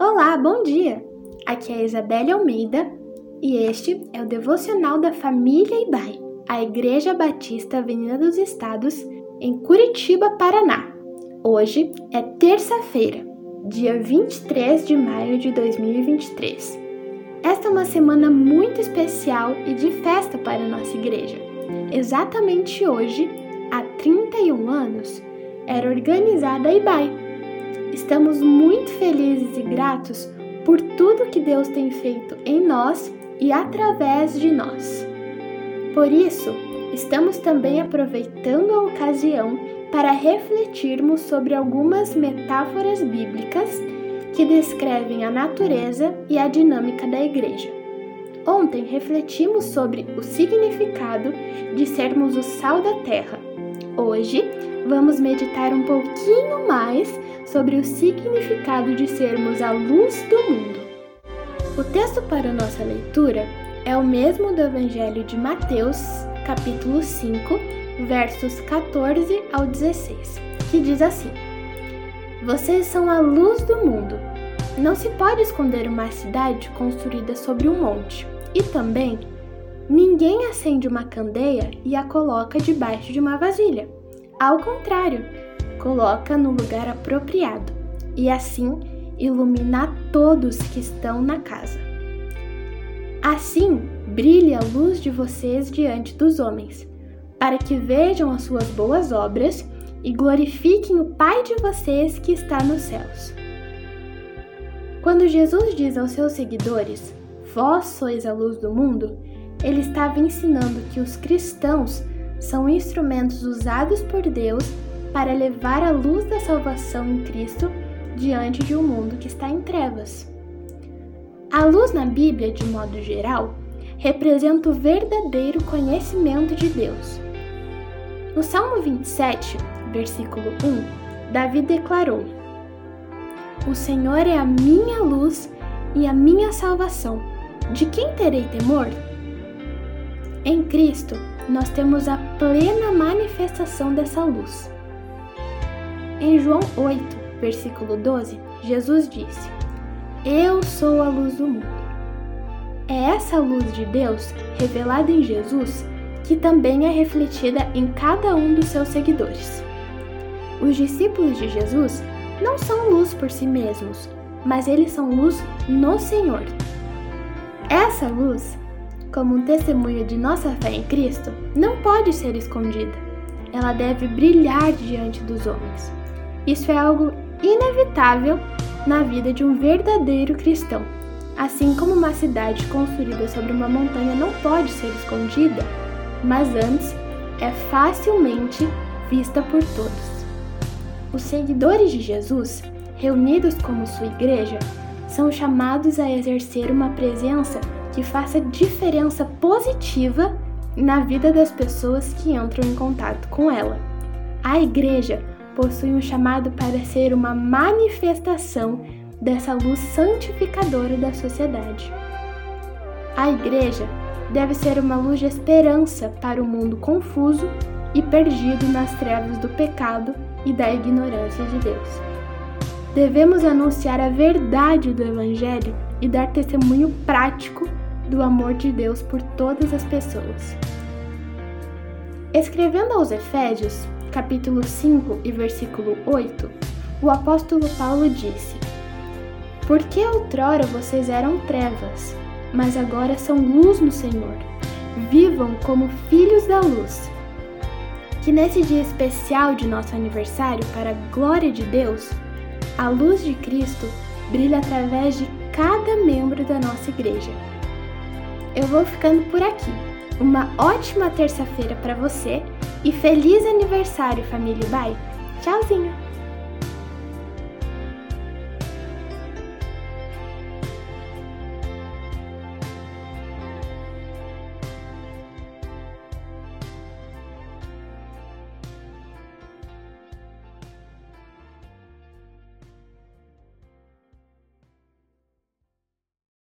Olá, bom dia! Aqui é Isabelle Almeida e este é o devocional da família Ibai, a Igreja Batista Avenida dos Estados, em Curitiba, Paraná. Hoje é terça-feira, dia 23 de maio de 2023. Esta é uma semana muito especial e de festa para a nossa igreja. Exatamente hoje, há 31 anos, era organizada a IBAI. Estamos muito felizes e gratos por tudo que Deus tem feito em nós e através de nós. Por isso, estamos também aproveitando a ocasião para refletirmos sobre algumas metáforas bíblicas que descrevem a natureza e a dinâmica da igreja. Ontem refletimos sobre o significado de sermos o sal da terra. Hoje vamos meditar um pouquinho mais sobre o significado de sermos a luz do mundo. O texto para nossa leitura é o mesmo do Evangelho de Mateus, capítulo 5, versos 14 ao 16, que diz assim: Vocês são a luz do mundo. Não se pode esconder uma cidade construída sobre um monte. E também, ninguém acende uma candeia e a coloca debaixo de uma vasilha ao contrário, coloca no lugar apropriado e assim ilumina todos que estão na casa. Assim brilhe a luz de vocês diante dos homens, para que vejam as suas boas obras e glorifiquem o Pai de vocês que está nos céus. Quando Jesus diz aos seus seguidores: Vós sois a luz do mundo, ele estava ensinando que os cristãos são instrumentos usados por Deus para levar a luz da salvação em Cristo diante de um mundo que está em trevas. A luz na Bíblia, de modo geral, representa o verdadeiro conhecimento de Deus. No Salmo 27, versículo 1, Davi declarou: O Senhor é a minha luz e a minha salvação. De quem terei temor? Em Cristo, nós temos a plena manifestação dessa luz. Em João 8, versículo 12, Jesus disse: Eu sou a luz do mundo. É essa luz de Deus, revelada em Jesus, que também é refletida em cada um dos seus seguidores. Os discípulos de Jesus não são luz por si mesmos, mas eles são luz no Senhor. Essa luz como um testemunho de nossa fé em Cristo, não pode ser escondida. Ela deve brilhar diante dos homens. Isso é algo inevitável na vida de um verdadeiro cristão. Assim como uma cidade construída sobre uma montanha não pode ser escondida, mas antes é facilmente vista por todos. Os seguidores de Jesus, reunidos como sua igreja, são chamados a exercer uma presença que faça diferença positiva na vida das pessoas que entram em contato com ela. A igreja possui um chamado para ser uma manifestação dessa luz santificadora da sociedade. A igreja deve ser uma luz de esperança para o mundo confuso e perdido nas trevas do pecado e da ignorância de Deus. Devemos anunciar a verdade do Evangelho e dar testemunho prático do amor de Deus por todas as pessoas. Escrevendo aos Efésios, capítulo 5 e versículo 8, o apóstolo Paulo disse: Porque outrora vocês eram trevas, mas agora são luz no Senhor. Vivam como filhos da luz. Que nesse dia especial de nosso aniversário, para a glória de Deus, a luz de Cristo brilha através de cada membro da nossa igreja eu vou ficando por aqui. Uma ótima terça-feira para você e feliz aniversário, família Bye. Tchauzinho!